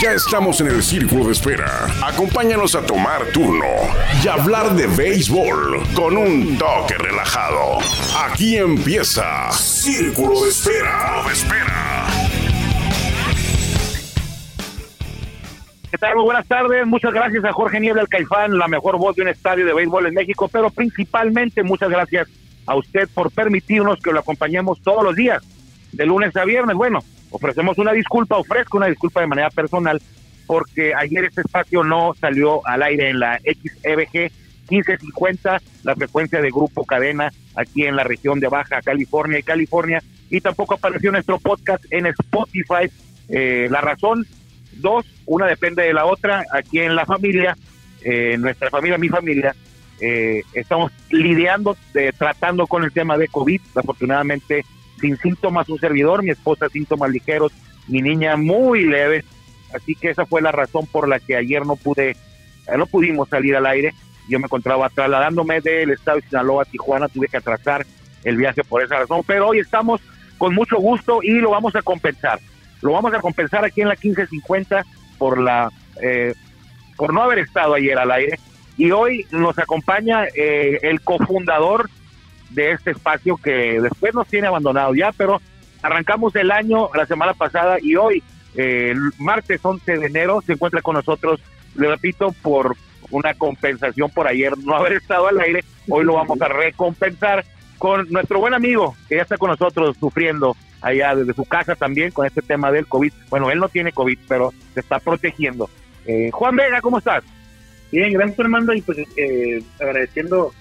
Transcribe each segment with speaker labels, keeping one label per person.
Speaker 1: Ya estamos en el círculo de espera. Acompáñanos a tomar turno y hablar de béisbol con un toque relajado. Aquí empieza Círculo de Espera. De espera.
Speaker 2: ¿Qué tal? Muy buenas tardes. Muchas gracias a Jorge Niebla, el Caifán, la mejor voz de un estadio de béisbol en México, pero principalmente muchas gracias a usted por permitirnos que lo acompañemos todos los días, de lunes a viernes. Bueno, ofrecemos una disculpa, ofrezco una disculpa de manera personal, porque ayer este espacio no salió al aire en la XEBG 1550, la frecuencia de Grupo Cadena aquí en la región de Baja California y California, y tampoco apareció nuestro podcast en Spotify. Eh, la razón, dos, una depende de la otra, aquí en la familia, eh, nuestra familia, mi familia, eh, estamos lidiando, eh, tratando con el tema de COVID, afortunadamente sin síntomas un servidor, mi esposa síntomas ligeros, mi niña muy leve, así que esa fue la razón por la que ayer no pude, eh, no pudimos salir al aire, yo me encontraba trasladándome del estado de Sinaloa a Tijuana, tuve que atrasar el viaje por esa razón, pero hoy estamos con mucho gusto y lo vamos a compensar, lo vamos a compensar aquí en la 1550 por la, por no haber estado ayer al aire, y hoy nos acompaña eh, el cofundador de este espacio que después nos tiene abandonado ya, pero arrancamos el año la semana pasada y hoy, eh, martes 11 de enero, se encuentra con nosotros, le repito, por una compensación por ayer no haber estado al aire, hoy lo vamos a recompensar con nuestro buen amigo que ya está con nosotros sufriendo allá desde su casa también con este tema del COVID. Bueno, él no tiene COVID, pero se está protegiendo. Eh, Juan Vega, ¿cómo estás?
Speaker 3: Bien, gracias Armando y pues eh, agradeciendo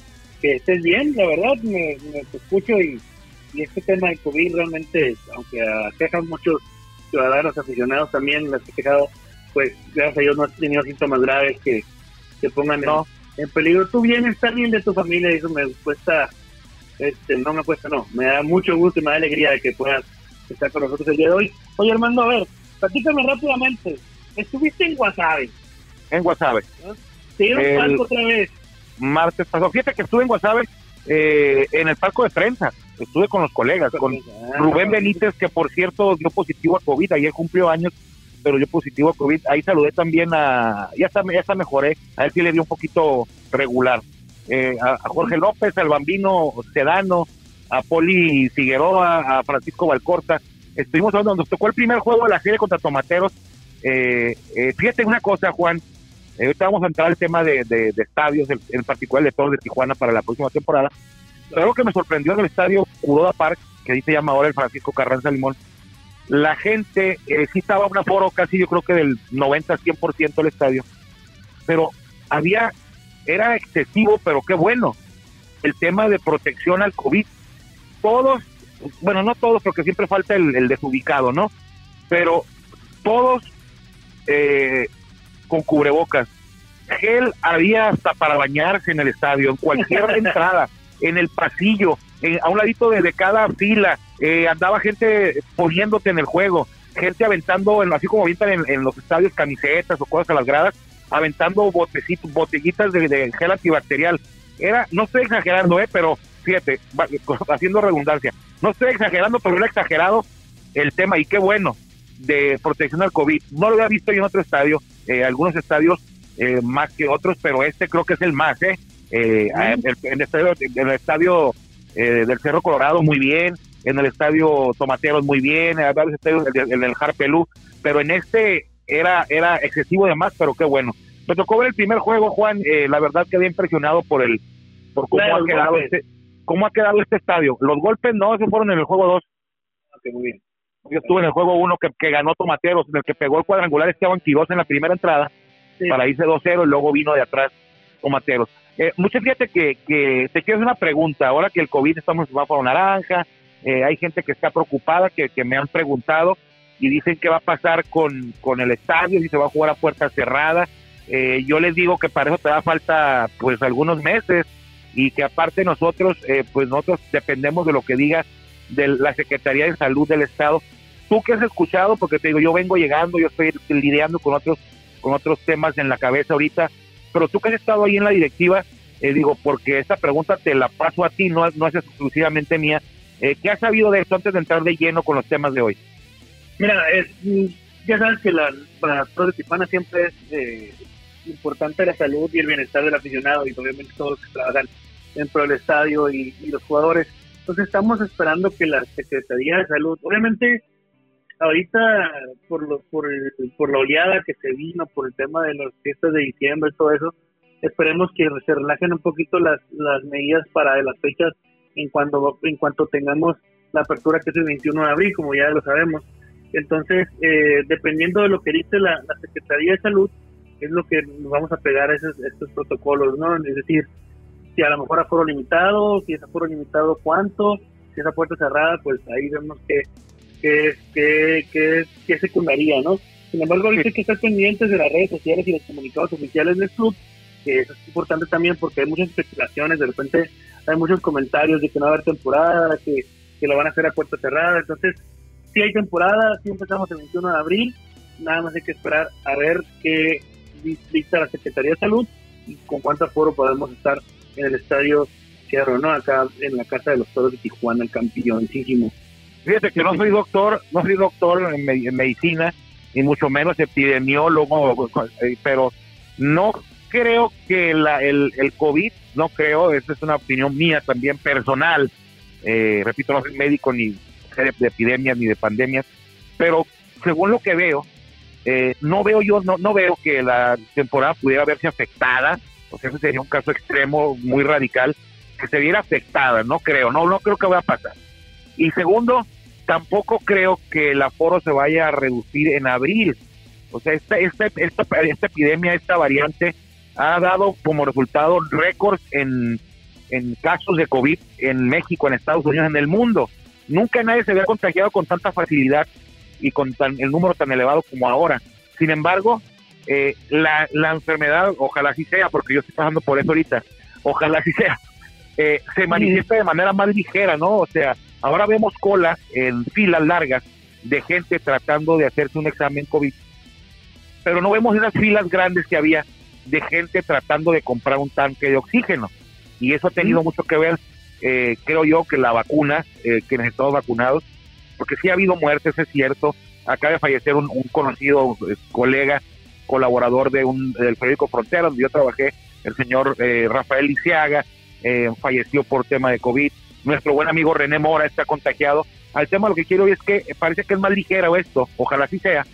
Speaker 3: que estés bien, la verdad, me, escucho y, este tema de COVID realmente, aunque aquejan muchos ciudadanos aficionados también, he quejado, pues gracias a Dios no has tenido síntomas graves que, te pongan en, peligro tu bienestar bien de tu familia y eso me cuesta, este, no me cuesta, no, me da mucho gusto y me da alegría de que puedas estar con nosotros el día de hoy. Oye Armando, a ver, platícame rápidamente, estuviste en Guasave.
Speaker 2: En Guasave.
Speaker 3: Sí, el palco otra vez.
Speaker 2: Martes pasó. Fíjate que estuve en Guasave eh, en el palco de prensa. Estuve con los colegas, con ah, Rubén Benítez, que por cierto dio positivo a COVID. Ayer cumplió años, pero dio positivo a COVID. Ahí saludé también a. Ya está, ya está mejoré. A él sí le dio un poquito regular. Eh, a, Jorge López, al Bambino Sedano, a Poli Figueroa, a Francisco Valcorta. Estuvimos hablando, nos tocó el primer juego de la serie contra Tomateros. Eh, fíjate una cosa, Juan eh, ahorita vamos a entrar al tema de, estadios, en, particular el de Toros de Tijuana para la próxima temporada. Pero algo que me sorprendió en el estadio Curoda Park, que ahí se llama ahora el Francisco Carranza Limón, la gente eh, sí estaba un aforo casi yo creo que del 90-100% del estadio, pero había, era excesivo, pero qué bueno, el tema de protección al COVID. Todos, bueno, no todos, porque siempre falta el, desubicado, ¿no? Pero todos eh, con cubrebocas. Gel había hasta para bañarse en el estadio, en cualquier entrada, en el pasillo, a un ladito de, cada fila, eh, andaba gente poniéndote en el juego, gente aventando, así como avientan en, los estadios camisetas o cosas a las gradas, aventando botecitos, botellitas de, gel antibacterial. Era, no estoy exagerando, eh, pero fíjate, haciendo redundancia, no estoy exagerando, pero era exagerado el tema y qué bueno de protección al COVID. No lo había visto yo en otro estadio, eh, algunos estadios eh, más que otros, pero este creo que es el más, ¿eh? eh en el estadio, en el estadio del Cerro Colorado muy bien, en el estadio Tomateros muy bien, en varios estadios en el Harpelú, pero en este era era excesivo de más, pero qué bueno. Me tocó ver el primer juego, Juan, la verdad quedé impresionado por el por cómo ha quedado este cómo ha quedado este estadio. Los golpes no, esos fueron en el juego 2.
Speaker 3: Okay, muy bien.
Speaker 2: Yo estuve en el juego 1 que, ganó Tomateros, en el que pegó el cuadrangular Esteban Quiroz en la primera entrada para irse 2-0 y luego vino de atrás Tomateros. Eh, mucha fíjate que, que te quiero hacer una pregunta. Ahora que el COVID estamos en semáforo naranja, eh, hay gente que está preocupada, que, que me han preguntado y dicen qué va a pasar con, con el estadio, si se va a jugar a puerta cerrada. Eh, yo les digo que para eso te da falta pues algunos meses y que aparte nosotros, eh, pues nosotros dependemos de lo que diga de la Secretaría de Salud del Estado tú que has escuchado, porque te digo, yo vengo llegando, yo estoy lidiando con otros, con otros temas en la cabeza ahorita, pero tú que has estado ahí en la directiva, eh, digo, porque esta pregunta te la paso a ti, no, no es exclusivamente mía, eh, ¿qué has sabido de esto antes de entrar de lleno con los temas de hoy?
Speaker 3: Mira, ya sabes que la, para todos de siempre es eh, importante la salud y el bienestar del aficionado y obviamente todos los que trabajan dentro del estadio y, los jugadores. Entonces estamos esperando que la Secretaría de Salud, obviamente ahorita por, lo, por, por la oleada que se vino, por el tema de las fiestas de diciembre todo eso, esperemos que se relajen un poquito las, las medidas para las fechas en cuanto, en cuanto tengamos la apertura que es el 21 de abril, como ya lo sabemos. Entonces, eh, dependiendo de lo que dice la, Secretaría de Salud, es lo que nos vamos a pegar a esos, estos protocolos, ¿no? Es decir, si a lo mejor aforo limitado, si es aforo limitado, cuánto, si es a puerta cerrada, pues ahí vemos que, que, que, que, secundaría, ¿no? Sin embargo, hay que estar pendientes de las redes sociales y los comunicados oficiales del club, que eso es importante también porque hay muchas especulaciones, de repente hay muchos comentarios de que no va a haber temporada, que, que lo van a hacer a puerta cerrada, entonces si hay temporada, si empezamos el 21 de abril, nada más hay que esperar a ver qué dicta la Secretaría de Salud y con cuánto aforo podemos estar en el estadio Cerro, ¿no? Acá en la Casa de los Toros de Tijuana, el campeoncísimo.
Speaker 2: Fíjate que no soy doctor, no soy doctor en, medicina, ni mucho menos epidemiólogo, eh, pero no creo que la, el, el COVID, no creo, esa es una opinión mía también personal, eh, repito, no soy médico ni de, epidemias ni de pandemias, pero según lo que veo, eh, no veo yo, no, no veo que la temporada pudiera verse afectada, o sea, ese sería un caso extremo muy radical, que se viera afectada, no creo, no, no creo que vaya a pasar. Y segundo, tampoco creo que el aforo se vaya a reducir en abril. O sea, esta, esta, esta, esta epidemia, esta variante, ha dado como resultado récords en, en casos de COVID en México, en Estados Unidos, en el mundo. Nunca nadie se había contagiado con tanta facilidad y con tan, el número tan elevado como ahora. Sin embargo, eh, la, la, enfermedad, ojalá así sea, porque yo estoy pasando por eso ahorita, ojalá así sea, eh, se manifiesta de manera más ligera, ¿no? O sea, ahora vemos colas en filas largas de gente tratando de hacerse un examen COVID, pero no vemos esas filas grandes que había de gente tratando de comprar un tanque de oxígeno. Y eso ha tenido mucho que ver eh, creo yo que la vacuna, eh, quienes estamos vacunados, porque sí ha habido muertes, es cierto. Acaba de fallecer un, conocido eh, colega, colaborador de un, del periódico Frontera, donde yo trabajé, el señor eh, Rafael Lisiaga, falleció por tema de COVID. Nuestro buen amigo René Mora está contagiado. Al tema lo que quiero es que parece que es más ligero esto, ojalá así sea.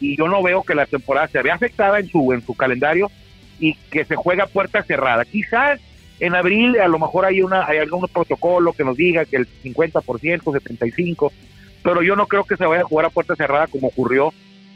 Speaker 2: Y yo no veo que la temporada se vea afectada en su, en su calendario y que se juega puerta cerrada. Quizás en abril a lo mejor hay una hay algún protocolo que nos diga que el 50%, 75%, pero yo no creo que se vaya a jugar a puerta cerrada como ocurrió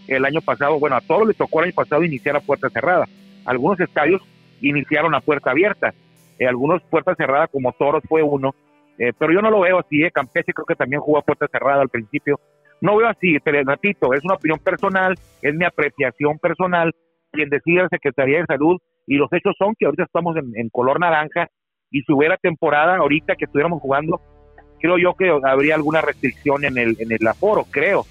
Speaker 2: el año pasado. Bueno, a todos les tocó el año pasado iniciar a puerta cerrada. Algunos estadios iniciaron a puerta abierta, eh, algunos puerta cerrada como Toros fue uno, eh, pero yo no lo veo así. Eh. Campeche creo que también jugó a puerta cerrada al principio. No veo así, pero ratito, es una opinión personal, es mi apreciación personal. Quien decide la Secretaría de Salud y los hechos son que ahorita estamos en, color naranja y si hubiera temporada ahorita que estuviéramos jugando, creo yo que habría alguna restricción en el, en el aforo, creo.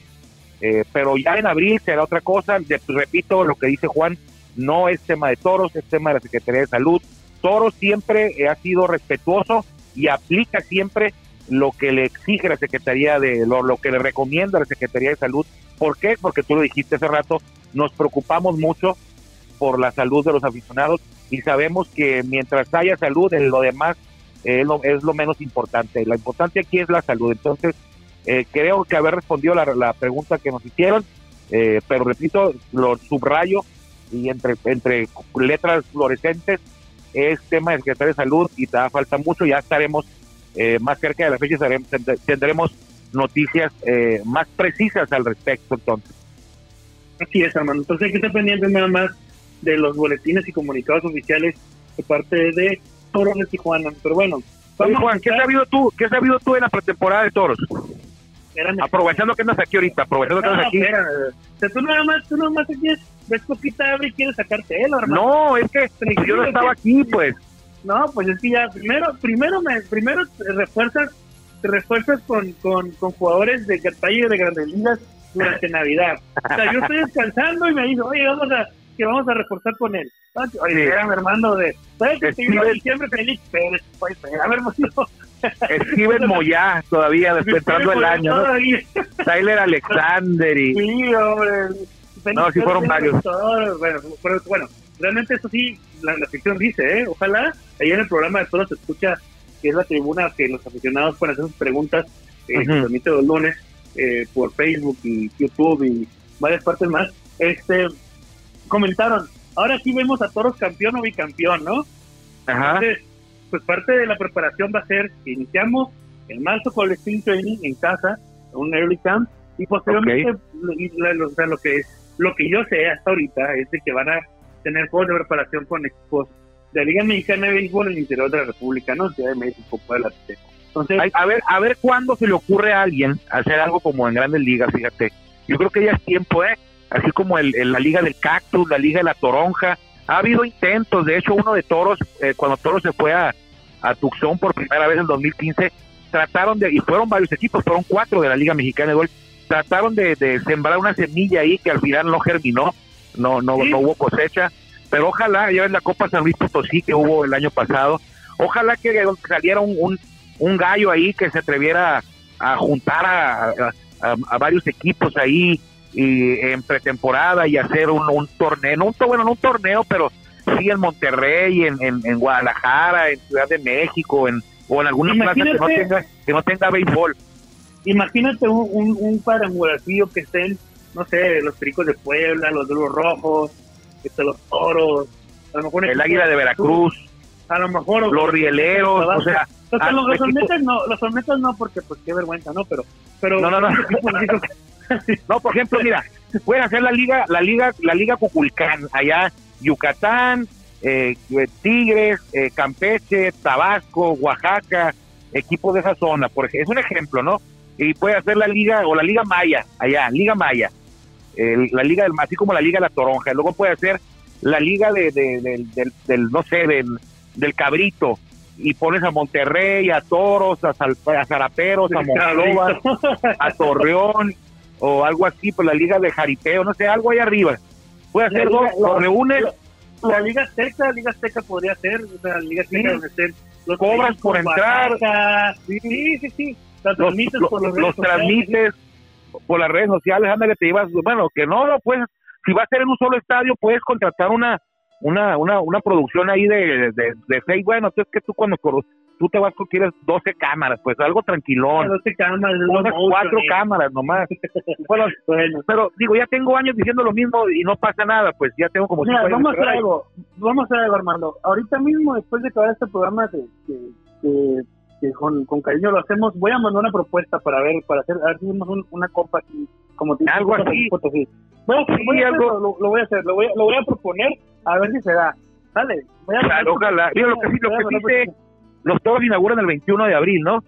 Speaker 2: Eh, pero ya en abril será otra cosa. repito lo que dice Juan, no es tema de toros, es tema de la Secretaría de Salud. Toros siempre ha sido respetuoso y aplica siempre lo que le exige la Secretaría de, lo, lo que le recomienda la Secretaría de Salud. ¿Por qué? Porque tú lo dijiste hace rato, nos preocupamos mucho por la salud de los aficionados y sabemos que mientras haya salud, en lo demás eh, es, lo, menos importante. La importancia aquí es la salud. Entonces, eh, creo que haber respondido la, la pregunta que nos hicieron, eh, pero repito, lo subrayo y entre, entre letras fluorescentes es tema de Secretaría de Salud y te da falta mucho. Ya estaremos más cerca de la fecha, tendremos noticias más precisas al respecto entonces.
Speaker 3: Así es, hermano. Entonces hay que estar pendiente nada más de los boletines y comunicados oficiales de parte de Toros de Tijuana. Pero bueno,
Speaker 2: Juan, ¿qué has sabido tú? ¿Qué has sabido tú en la pretemporada de Toros? aprovechando que andas aquí ahorita, aprovechando que andas aquí.
Speaker 3: tú nada más, tú nada más ves poquita abre y quieres sacarte él, hermano.
Speaker 2: No, es que yo no estaba aquí, pues.
Speaker 3: No, pues es que ya primero, primero me, primero refuerzas, te refuerzas con, con, con jugadores de y de grandes ligas durante Navidad. O sea, yo estoy descansando y me dijo, oye, vamos a, que vamos a reforzar con él. Oye, sí. hermano de, ¿sabes que te diciembre feliz? Pero, pues, espérame, hermano,
Speaker 2: Steven Moya todavía despertando el año, ¿no? Tyler Alexander y...
Speaker 3: Sí, hombre.
Speaker 2: No, sí fueron varios.
Speaker 3: Bueno, bueno, realmente eso sí, la, la ficción dice, ¿eh? Ojalá, ahí en el programa de todos se escucha que es la tribuna que los aficionados pueden hacer sus preguntas, eh, se transmite los lunes eh, por Facebook y YouTube y varias partes más. Este, comentaron, ahora sí vemos a toros campeón o bicampeón, ¿no?
Speaker 2: Ajá.
Speaker 3: Entonces, pues parte de la preparación va a ser que iniciamos en marzo con el sprint training en casa, un early camp, y posteriormente lo, y la- lo- o sea, lo que lo que yo sé hasta ahorita es de que van a tener juegos de preparación con equipos de Liga Mexicana de Béisbol en el interior de la República, ¿no? Ciudad de México, Puebla. Entonces,
Speaker 2: Ay, A ver, a ver cuándo se le ocurre a alguien hacer algo como en Grandes Ligas, fíjate. Yo creo que ya es tiempo, ¿eh? Así como el, el- la Liga del Cactus, la Liga de la Toronja. Ha habido intentos, de hecho uno de Toros, eh, cuando Toros se fue a, a Tucson por primera vez en 2015, trataron de, y fueron varios equipos, fueron cuatro de la Liga Mexicana de Golf, trataron de, de sembrar una semilla ahí que al final no germinó, no, no,
Speaker 3: Sí.
Speaker 2: no hubo cosecha, pero ojalá, ya ven la Copa San Luis Potosí que hubo el año pasado, ojalá que saliera un, un, un gallo ahí que se atreviera a juntar a, a- varios equipos ahí y en pretemporada y hacer un, un torneo, no un, bueno, no un torneo, pero sí en Monterrey, en, en, en Guadalajara, en Ciudad de México, en, o en alguna plaza que no
Speaker 3: Imagínate-
Speaker 2: tenga, que no tenga béisbol.
Speaker 3: Imagínate un, un, un que estén, no sé, los Pericos de Puebla, los de los Rojos, este, los Toros, a lo mejor
Speaker 2: El Águila de Veracruz,
Speaker 3: a lo mejor
Speaker 2: los Rieleros, o sea,
Speaker 3: Los,
Speaker 2: ah, equipo-
Speaker 3: Olmecas no, los Olmecas no, porque pues qué vergüenza, ¿no? Pero, pero
Speaker 2: No, no, no.
Speaker 3: chicos-
Speaker 2: No, por ejemplo, mira, pueden hacer la liga, la liga, la liga Cuculcán, allá Yucatán, eh, Tigres, eh, Campeche, Tabasco, Oaxaca, equipos de esa zona, por ejemplo, es un ejemplo, ¿no? Y puede hacer la liga o la liga Maya, allá, liga Maya, el- la liga del, así como la liga de la Toronja, luego puede hacer la liga de, de- del, del- del, no sé, del, del Cabrito, y pones a Monterrey, a Toros, a, Sal- a Zaraperos, a Monclova, a Torreón o algo así, pues la liga de jaripeo, no sé, algo ahí arriba. Puede hacer dos, lo reúnes,
Speaker 3: La Liga Azteca, la Liga Azteca podría ser, o sea, la Liga Azteca
Speaker 2: Sí.
Speaker 3: donde estén los
Speaker 2: Cobras por entrar.
Speaker 3: Sí, sí, sí. Los,
Speaker 2: los,
Speaker 3: transmites
Speaker 2: los-
Speaker 3: por redes
Speaker 2: transmites por las redes sociales, ándale, te ibas, bueno, que no, no puedes, si va a ser en un solo estadio, puedes contratar una una una, una producción ahí de, de, de seis, bueno, es que tú cuando tú te vas con quieres 12 cámaras, pues algo tranquilón,
Speaker 3: Los cámaras, los
Speaker 2: unas cuatro
Speaker 3: eh.
Speaker 2: cámaras nomás. Bueno,
Speaker 3: Bueno,
Speaker 2: pero digo, ya tengo años diciendo lo mismo y no pasa nada, pues ya tengo como
Speaker 3: Mira, vamos a algo, vamos a algo, Armando. Ahorita mismo, después de acabar este programa, que, que, que- que con, con cariño lo hacemos, voy a mandar una propuesta para ver, para hacer, a ver si hacemos un- una copa como te
Speaker 2: Algo así.
Speaker 3: Voy a,
Speaker 2: Sí,
Speaker 3: voy a hacer
Speaker 2: algo-
Speaker 3: eso, lo, lo voy a hacer, lo voy a, lo voy a proponer, a ver si se da. Sale, voy a
Speaker 2: Claro, ojalá. Mira, lo que sí, lo que sí
Speaker 3: propuesta.
Speaker 2: los toros inauguran el 21 de abril, ¿no?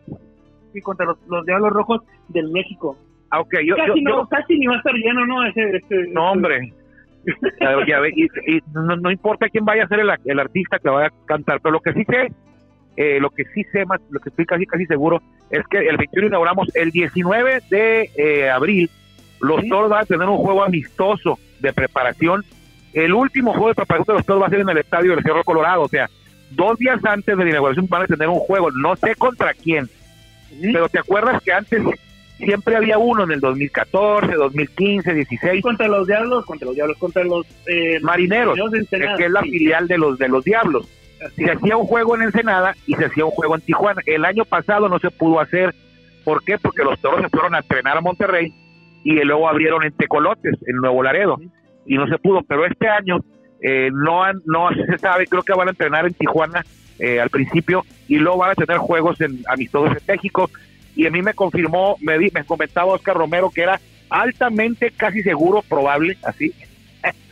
Speaker 3: Sí, contra los, los Diablos Rojos del México.
Speaker 2: Ah, yo,
Speaker 3: casi,
Speaker 2: yo,
Speaker 3: no,
Speaker 2: yo-
Speaker 3: casi ni va a estar lleno, ¿no? Ese, ese,
Speaker 2: no, hombre. Ya ve, y, y no, no importa quién vaya a ser el, el artista que vaya a cantar, pero lo que sí sé, eh, lo que sí sé más, lo que estoy casi casi seguro, es que el 21 inauguramos el 19 de eh, abril, los
Speaker 3: Sí.
Speaker 2: toros van a tener un juego amistoso de preparación. El último juego de preparación de los toros va a ser en el estadio del Cerro Colorado, o sea, dos días antes de la inauguración van a tener un juego, no sé contra quién,
Speaker 3: Sí.
Speaker 2: pero te acuerdas que antes siempre había uno en el 2014, 2015, 16,
Speaker 3: contra los Diablos, contra los Diablos, contra los eh,
Speaker 2: Marineros, que es la
Speaker 3: sí.
Speaker 2: filial de los de los Diablos. Se hacía un juego en Ensenada y se hacía un juego en Tijuana. El año pasado no se pudo hacer. ¿Por qué? Porque los toros se fueron a entrenar a Monterrey y luego abrieron en Tecolotes, en Nuevo Laredo, y no se pudo. Pero este año eh, no han, no se sabe, creo que van a entrenar en Tijuana eh, al principio y luego van a tener juegos en amistosos en México. Y a mí me confirmó, me, di- me comentaba Oscar Romero que era altamente, casi seguro, probable, así,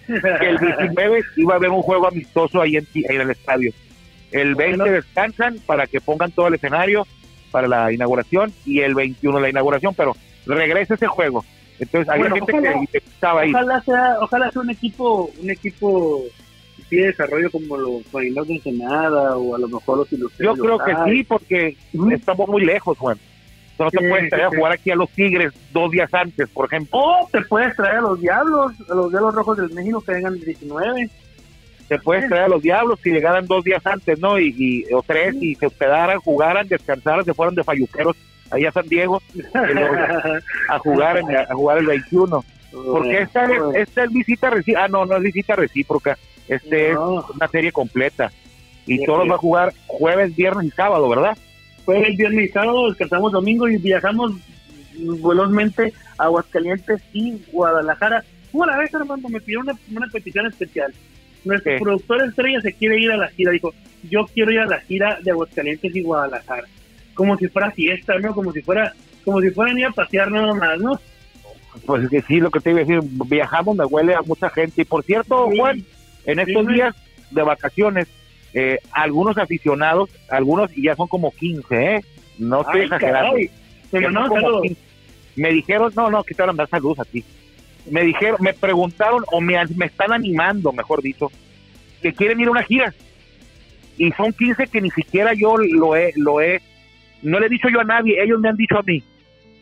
Speaker 2: que el 19 iba a haber un juego amistoso ahí en, el estadio. El 20
Speaker 3: Bueno.
Speaker 2: descansan para que pongan todo el escenario para la inauguración y el 21 la inauguración, pero regresa ese juego. Entonces,
Speaker 3: Bueno,
Speaker 2: gente
Speaker 3: ojalá-
Speaker 2: que, que estaba ahí.
Speaker 3: ojalá sea ojalá sea un equipo un equipo de desarrollo como los Marineros de Ensenada o a lo mejor los
Speaker 2: Yo creo que sí, porque estamos muy lejos, Juan. No te puedes traer a jugar aquí a los Tigres dos días antes, por ejemplo.
Speaker 3: o te puedes traer a los Diablos a los Diablos Rojos del México que vengan el 19
Speaker 2: te puedes traer a los diablos si llegaran dos días antes, ¿no? Y, o tres, y se hospedaran, jugaran, descansaran, se fueron de falluqueros ahí a San Diego a jugar a jugar el 21. Porque esta, esta es visita recíproca. Ah, no, no es visita recíproca. Este es una serie completa. Y todos va a jugar jueves, viernes y sábado, ¿verdad?
Speaker 3: Jueves, viernes y sábado, descansamos domingo y viajamos velozmente a Aguascalientes y Guadalajara. Una vez, Armando, me pidió una, una petición especial. Nuestro productor estrella se quiere ir a la gira. Dijo, yo quiero ir a la gira de Aguascalientes y Guadalajara. Como si fuera fiesta, ¿no? Como si fuera, como si fueran ir a pasear nada más, ¿no?
Speaker 2: Pues es que sí, lo que te iba a decir, viajamos, me huele a mucha gente. Y por cierto, Juan, en estos días de vacaciones, eh, algunos aficionados, algunos, y ya son como 15, ¿eh? No estoy exagerando. Me, dijeron, no, no, que te van a salud aquí. Me dijeron, me preguntaron, o me, me están animando, mejor dicho, que quieren ir a una gira. Y son 15 que ni siquiera yo lo he, lo he, no le he dicho yo a nadie, ellos me han dicho a mí.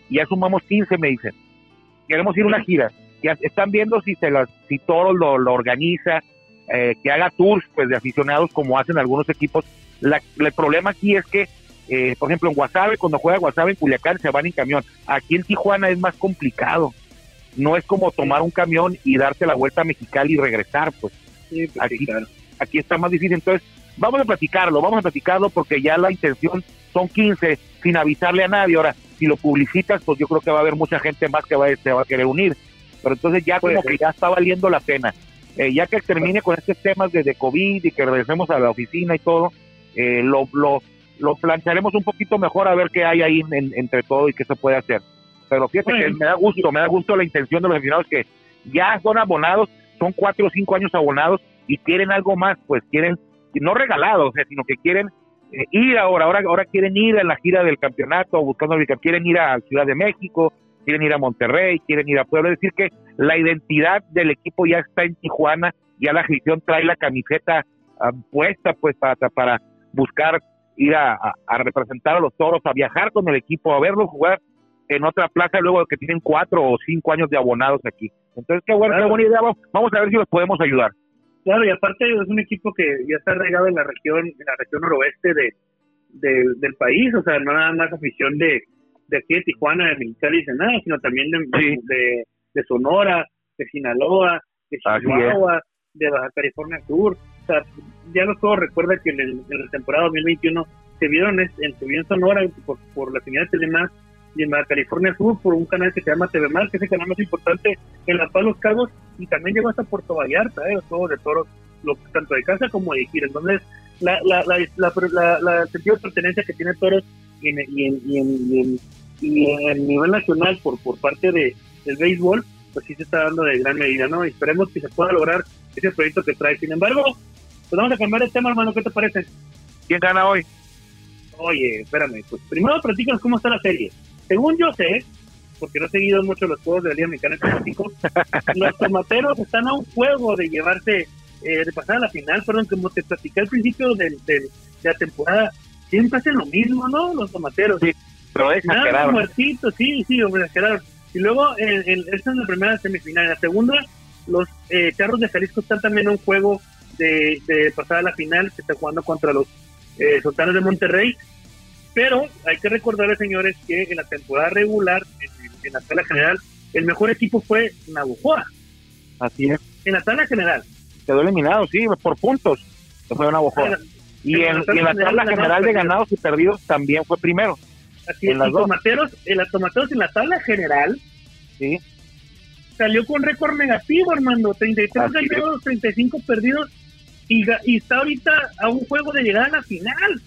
Speaker 2: Y ya sumamos 15, me dicen. Queremos ir a una gira. Ya están viendo si se las, si todo lo, lo organiza, eh, que haga tours pues de aficionados como hacen algunos equipos. el problema aquí es que, eh, por ejemplo, en Guasave, cuando juega Guasave en Culiacán se van en camión. Aquí en Tijuana es más complicado. No es como tomar un camión y darte la vuelta a Mexicali y regresar, pues. pues aquí, aquí está más difícil. Entonces, vamos a platicarlo, vamos a platicarlo porque ya la intención son 15 sin avisarle a nadie. Ahora, si lo publicitas, pues yo creo que va a haber mucha gente más que va, se va a querer unir. Pero entonces ya como que ya está valiendo la pena. Eh, ya que termine con estos temas de, COVID y que regresemos a la oficina y todo, eh, lo, lo, lo plancharemos un poquito mejor a ver qué hay ahí entre todo y qué se puede hacer. Pero fíjate que me da gusto, me da gusto la intención de los aficionados que ya son abonados, son cuatro o cinco años abonados y quieren algo más, pues quieren, no regalados, sino que quieren eh, ir ahora, ahora, ahora quieren ir a la gira del campeonato, buscando, quieren ir a Ciudad de México, quieren ir a Monterrey, quieren ir a Puebla, es decir que la identidad del equipo ya está en Tijuana, ya la afición trae la camiseta puesta pues para, para buscar ir a, representar a los toros, a viajar con el equipo, a verlo jugar en otra plaza luego de que tienen cuatro o cinco años de abonados aquí. Entonces, qué, bueno, qué buena idea, vamos a ver si los podemos ayudar.
Speaker 3: Claro, y aparte es un equipo que ya está regado en la región, en la región noroeste de, del país, o sea, no nada más afición de, de aquí de Tijuana, de Mexicali, de nada, sino también de, de, Sonora, de Sinaloa, de Chihuahua, de Baja California Sur. O sea, ya no todos recuerdan que en, el, en la temporada 2021 se vieron en, se vio en Sonora por, por la señal de Telemás y en Baja California Sur por un canal que se llama TV que es el canal más importante en La Paz Los Cabos, y también llegó hasta Puerto Vallarta, ¿eh? los juegos de toros, tanto de casa como de gira. Entonces, la, la, la, la, sentido de pertenencia que tiene Toros y en, y en, y en, y en nivel nacional por, por parte de, del béisbol, pues sí se está dando de gran medida, ¿no? Y esperemos que se pueda lograr ese proyecto que trae. Sin embargo, pues vamos a cambiar el tema, hermano, ¿qué te parece?
Speaker 2: ¿Quién gana hoy?
Speaker 3: Oye, espérame, pues primero platícanos cómo está la serie. Según yo sé, porque no he seguido mucho los juegos de la Liga Mexicana de los tomateros están a un juego de llevarse, eh, de pasar a la final, perdón, como te platicé al principio de, de la temporada, siempre hacen lo mismo, ¿no? Los tomateros.
Speaker 2: Sí pero exageraron.
Speaker 3: muertito, sí, sí, exageraron. Y luego, el, esta es la primera semifinal. En la segunda, los eh, Charros de Jalisco están también en un juego de, de pasar a la final, que está jugando contra los eh, Sultanes de Monterrey. Pero hay que recordarles, señores, que en la temporada regular, en, la tabla general, el mejor equipo fue Navajoa.
Speaker 2: Así es.
Speaker 3: En la tabla general.
Speaker 2: Quedó eliminado, sí, por puntos. Fue Navajoa. Y en, y en la tabla general de ganados y perdidos también fue primero.
Speaker 3: Así en es, Tomateros, el Tomateros en la tabla general
Speaker 2: sí.
Speaker 3: salió con récord negativo, Armando, 33 ganados, 35 perdidos y, y, está ahorita a un juego de llegar a la final.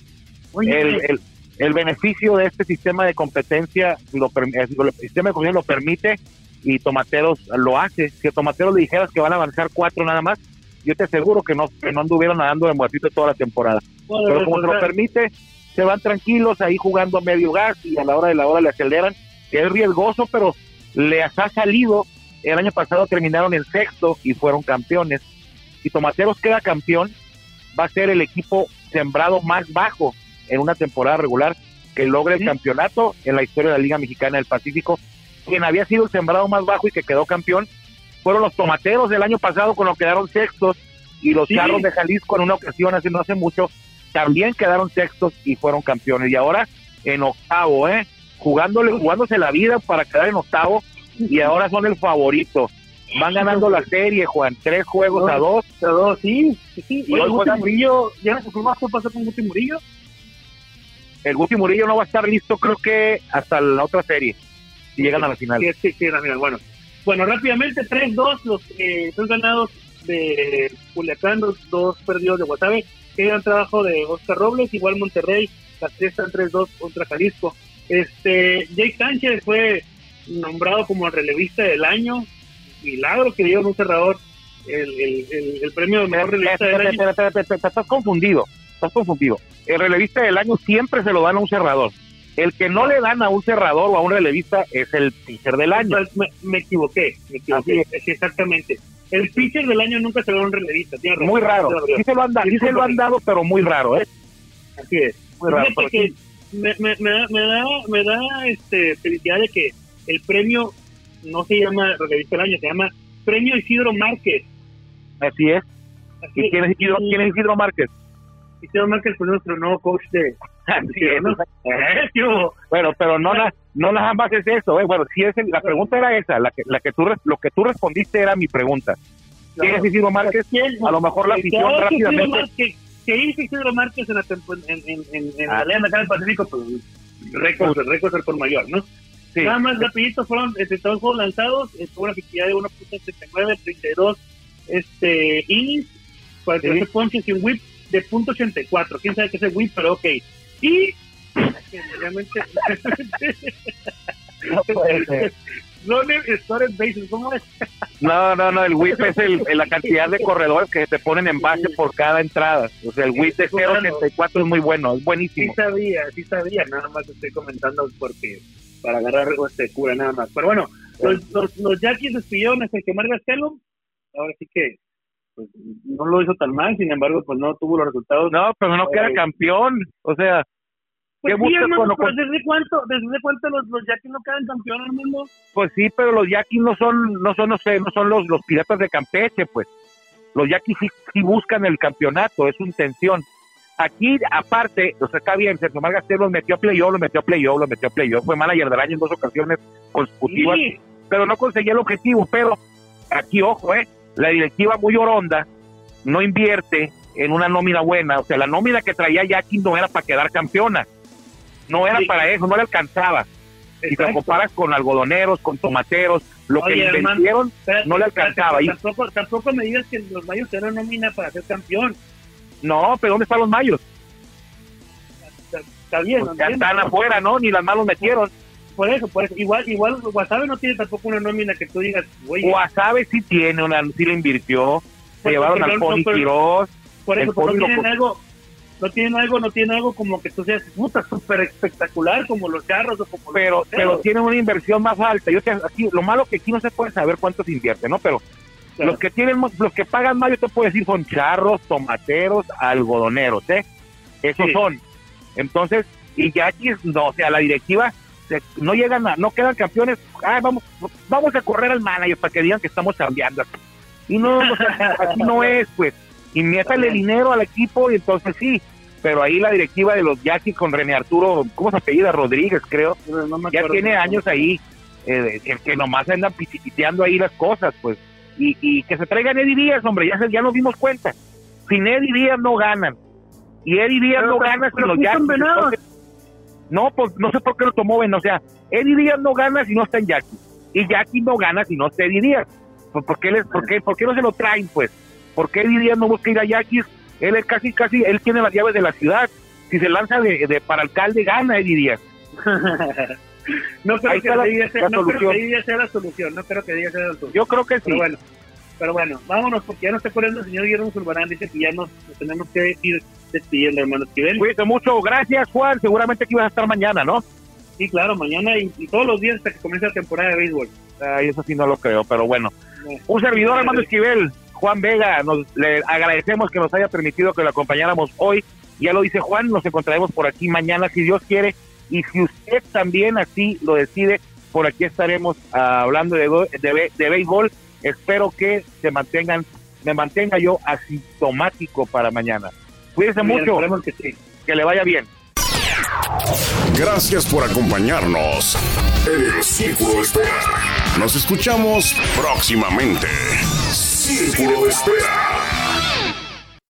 Speaker 2: el, el, beneficio de este sistema de competencia, lo, el sistema de competencia lo permite y Tomateros lo hace. Si a Tomateros le dijeras que van a avanzar cuatro nada más, yo te aseguro que no, que no anduvieron nadando de muertito toda la temporada. Pero como se lo permite, se van tranquilos ahí jugando a medio gas y a la hora de la hora le aceleran, es riesgoso, pero les ha salido. El año pasado terminaron en sexto y fueron campeones. Si Tomateros queda campeón, va a ser el equipo sembrado más bajo en una temporada regular que logre el campeonato en la historia de la Liga Mexicana del Pacífico. Quien había sido el sembrado más bajo y que quedó campeón fueron los Tomateros del año pasado, con que quedaron sextos y los Charros de Jalisco en una ocasión, hace no hace mucho, también quedaron sextos y fueron campeones. Y ahora en octavo, ¿eh? Jugándole, jugándose la vida para quedar en octavo y ahora son el favorito. Van ganando la serie, Juan, tres juegos a dos.
Speaker 3: A dos, sí. sí, Y hoy Guti Murillo, ¿ya no se qué pasó con Guti Murillo?
Speaker 2: El Guti Murillo no va a estar listo, creo que hasta la otra serie, si llegan a la final.
Speaker 3: Sí, sí, sí, la final. Bueno, bueno rápidamente, 3-2, los eh, tres ganados de Culiacán, dos, dos perdidos de Guasave. Qué gran trabajo de Oscar Robles, igual Monterrey, las tres están 3-2 contra Jalisco. Este, Jake Sánchez fue nombrado como el relevista del año, milagro que dio un cerrador el, el, el, premio de mejor relevista del año.
Speaker 2: Estás confundido, estás confundido. El relevista del año siempre se lo dan a un cerrador. El que no le dan a un cerrador o a un relevista es el pitcher del año.
Speaker 3: Me, equivoqué, me equivoqué, exactamente. El pitcher del año nunca se lo da a un relevista.
Speaker 2: Muy raro. Sí se lo han, dado, sí se lo han dado, pero muy raro, ¿eh?
Speaker 3: Así es. Muy raro. me, me, me, da, me da, me da este, felicidad de que el premio no se llama relevista del año, se llama Premio Isidro Márquez.
Speaker 2: Así es. Así quién, es Isidro, ¿Quién es Isidro Márquez?
Speaker 3: Isidro Márquez fue nuestro nuevo coach de...
Speaker 2: bueno, pero no, la, no nada más es eso. Eh. Bueno, si es la pregunta era esa, la que, la que tú, lo que tú respondiste era mi pregunta. ¿Quién es Isidro Márquez? A lo mejor la afición rápidamente...
Speaker 3: ¿Qué hizo Isidro Márquez en la, en, en, en, en la Liga del Pacífico? Pues récord, récord por mayor, ¿no? Nada más rapidito fueron este, todos juegos lanzados, eh, tuvo una efectividad de 1.79, 32 este, innings, 48 sí. ponches y un whip de .84. ¿Quién sabe qué es el whip? Pero ok. Y realmente... no puede ¿cómo es?
Speaker 2: No, no, no, el whip es el, la cantidad de corredores que se ponen en base por cada entrada. O sea, el whip de 0.84 es muy bueno, es buenísimo.
Speaker 3: Sí sabía, sí sabía, nada más estoy comentando porque para agarrar este cura nada más. Pero bueno, los, los, los Yankees despidieron hasta que Marga Gastelum. Ahora sí que pues, no lo hizo tan mal, sin embargo, pues no tuvo los resultados.
Speaker 2: No, pero no queda eh, campeón. O sea,
Speaker 3: pues ¿qué pues, ¿desde cuánto, desde cuánto los, los Yankees no quedan campeón al mundo?
Speaker 2: Pues sí, pero los Yankees no son, no son, no sé, no son los, los piratas de Campeche, pues. Los Yankees sí, sí buscan el campeonato, es su intención Aquí, aparte, o sea, está bien, Sergio Margastel los metió a playoff, lo metió a playoff, lo metió a playoff, fue manager del año en dos ocasiones consecutivas, pero no conseguía el objetivo. Pero aquí, ojo, eh, la directiva muy oronda no invierte en una nómina buena, o sea, la nómina que traía Jackie no era para quedar campeona, no era para eso, no le alcanzaba. Si te comparas con algodoneros, con tomateros, lo que invirtieron no le alcanzaba.
Speaker 3: Tampoco, tampoco me digas que los mayos eran nómina para ser campeón.
Speaker 2: No, pero ¿dónde están los mayos?
Speaker 3: Está bien.
Speaker 2: Pues ya están afuera, ¿no? Ni las manos metieron.
Speaker 3: Por eso, por eso. Igual, igual, Guasave no tiene tampoco una nómina que tú digas,
Speaker 2: güey. Guasave sí tiene una, sí le invirtió. Se llevaron al Pony Quiroz.
Speaker 3: Por eso, no tienen algo, no tienen algo, no tienen algo como que tú seas puta súper espectacular como los carros o como
Speaker 2: pero, pero tienen una inversión más alta. Yo te, aquí, lo malo que aquí no se puede saber cuánto se invierte, ¿no? Pero los que tienen, los que pagan más, yo te puedo decir, son charros, tomateros, algodoneros, ¿eh? Esos son. Entonces, y ya aquí, no, o sea, la directiva no llegan a, no quedan campeones, ah, vamos, vamos a correr al manager para que digan que estamos cambiando. Y no, así no es, pues. Y métale dinero al equipo y entonces sí. Pero ahí la directiva de los Yaquis con René Arturo, ¿cómo se apellida? Rodríguez, creo. ya tiene años ahí, eh, que nomás andan pisiteando ahí las cosas, pues y, que se traigan Eddie Díaz, hombre, ya, ya nos dimos cuenta. Sin Eddie Díaz no ganan. Y Eddie Díaz no gana si los Yankees. No, pues no sé por qué lo tomó Ben. O sea, Eddie Díaz no gana si no está en Jackie. Y Jackie no gana si no está Eddie Díaz. Pues, ¿por, qué les, por, qué, ¿Por qué no se lo traen, pues? ¿Por qué Eddie Díaz no busca ir a Jackie? Él es casi, casi, él tiene las llaves de la ciudad. Si se lanza de, de para alcalde, gana Eddie Díaz.
Speaker 3: no creo que Eddie sea, no creo que sea la solución. No creo que Eddie sea la solución.
Speaker 2: Yo creo que sí.
Speaker 3: Pero bueno, pero bueno, vámonos porque ya no está corriendo el señor Guillermo Zulbarán. Dice que ya nos, tenemos que ir despidiendo, hermano
Speaker 2: Cuídate mucho. Gracias, Juan. Seguramente que ibas a estar mañana, ¿no?
Speaker 3: Sí, claro, mañana y, todos los días hasta que comience la temporada de béisbol.
Speaker 2: Ay, eso sí no lo creo, pero bueno. Un servidor, hermano Esquivel, Juan Vega, nos le agradecemos que nos haya permitido que lo acompañáramos hoy. Ya lo dice Juan, nos encontraremos por aquí mañana, si Dios quiere. Y si usted también así lo decide, por aquí estaremos ah, hablando de, de, de béisbol Espero que se mantengan me mantenga yo asintomático para mañana. Cuídense mucho. Que, que le vaya bien.
Speaker 1: Gracias por acompañarnos en el Círculo de Espera. Nos escuchamos próximamente. Círculo de Espera.